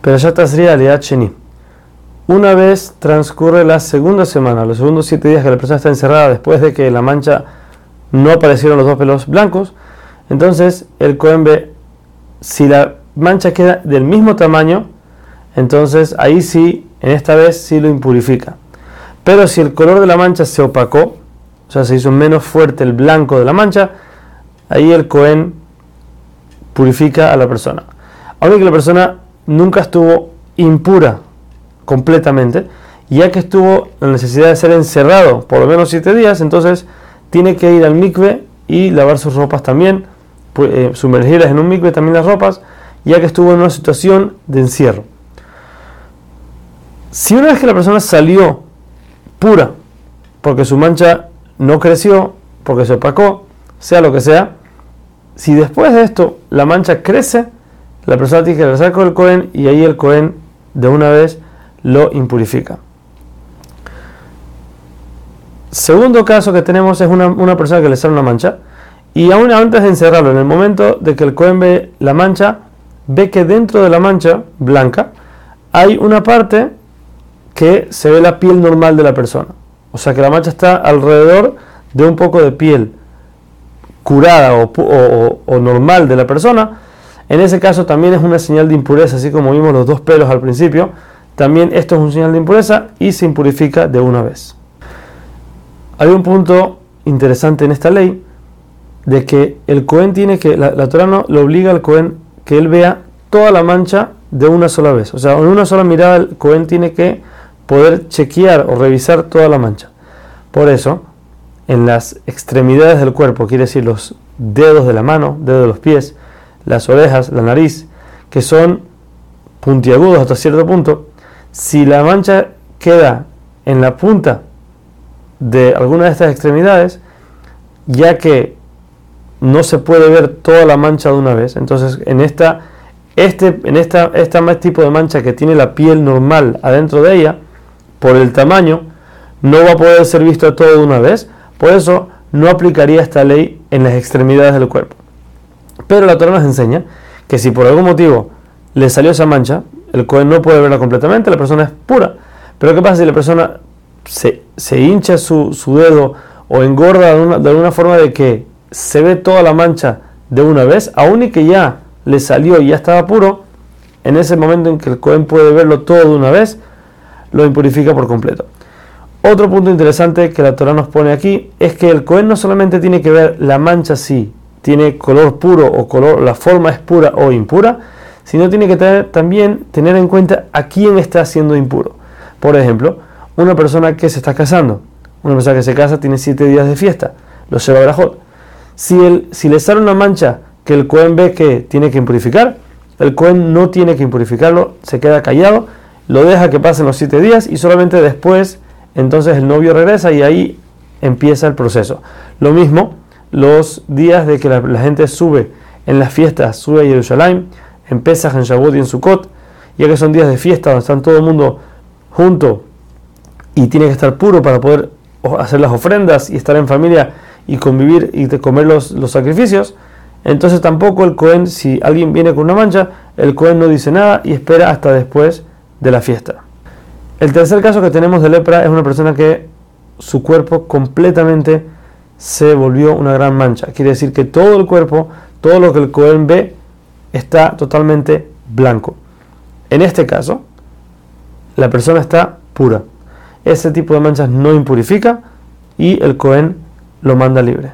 Pero ya estaría Aliat Sheni. Una vez transcurre la segunda semana, los segundos siete días que la persona está encerrada después de que la mancha no aparecieron los dos pelos blancos, entonces el Cohen ve si la mancha queda del mismo tamaño, entonces ahí sí, en esta vez sí lo impurifica. Pero si el color de la mancha se opacó, o sea, se hizo menos fuerte el blanco de la mancha, ahí el Cohen purifica a la persona. Aunque la persona nunca estuvo impura completamente, ya que estuvo la necesidad de ser encerrado por lo menos siete días, entonces tiene que ir al mikve y lavar sus ropas también, eh, sumergirlas en un mikve también las ropas, ya que estuvo en una situación de encierro. Si una vez que la persona salió pura, porque su mancha no creció, porque se opacó, sea lo que sea, si después de esto la mancha crece, la persona tiene que regresar con el Cohen y ahí el Cohen de una vez lo impurifica. Segundo caso que tenemos es una, persona que le sale una mancha y aún antes de encerrarlo, en el momento de que el Cohen ve la mancha, ve que dentro de la mancha blanca hay una parte que se ve la piel normal de la persona. O sea que la mancha está alrededor de un poco de piel curada o normal de la persona en ese caso también es una señal de impureza, así como vimos los dos pelos al principio. También esto es un señal de impureza y se impurifica de una vez. Hay un punto interesante en esta ley de que el Cohen tiene que, la, la Torah no, le obliga al Cohen que él vea toda la mancha de una sola vez. O sea, en una sola mirada el Cohen tiene que poder chequear o revisar toda la mancha. Por eso, en las extremidades del cuerpo, quiere decir los dedos de la mano, dedos de los pies, las orejas, la nariz, que son puntiagudos hasta cierto punto, si la mancha queda en la punta de alguna de estas extremidades, ya que no se puede ver toda la mancha de una vez, entonces en esta este en esta este tipo de mancha que tiene la piel normal adentro de ella, por el tamaño, no va a poder ser visto todo de una vez, por eso no aplicaría esta ley en las extremidades del cuerpo. Pero la Torah nos enseña que si por algún motivo le salió esa mancha, el Cohen no puede verla completamente, la persona es pura. Pero ¿qué pasa si la persona se, hincha su, dedo o engorda de, alguna forma de que se ve toda la mancha de una vez, aún y que ya le salió y ya estaba puro, en ese momento en que el Cohen puede verlo todo de una vez, lo impurifica por completo. Otro punto interesante que la Torah nos pone aquí es que el Cohen no solamente tiene que ver la mancha así, tiene color puro o color, la forma es pura o impura, sino tiene que tener, también tener en cuenta a quién está siendo impuro. Por ejemplo, una persona que se está casando, una persona que se casa tiene siete días de fiesta, lo lleva a Brajot. Si, el, si le sale una mancha que el Cohen ve que tiene que impurificar, el Cohen no tiene que impurificarlo, se queda callado, lo deja que pasen los siete días y solamente después, entonces el novio regresa y ahí empieza el proceso. Lo mismo los días de que la, gente sube en las fiestas, sube a Jerusalén, en Pesach, en Shavuot y en Sukkot, ya que son días de fiesta donde están todo el mundo junto y tiene que estar puro para poder hacer las ofrendas y estar en familia y convivir y comer los, los sacrificios, entonces tampoco el Cohen, si alguien viene con una mancha, el Cohen no dice nada y espera hasta después de la fiesta. El tercer caso que tenemos de lepra es una persona que su cuerpo completamente se volvió una gran mancha. Quiere decir que todo el cuerpo, todo lo que el Cohen ve, está totalmente blanco. En este caso, la persona está pura. Ese tipo de manchas no impurifica y el Cohen lo manda libre.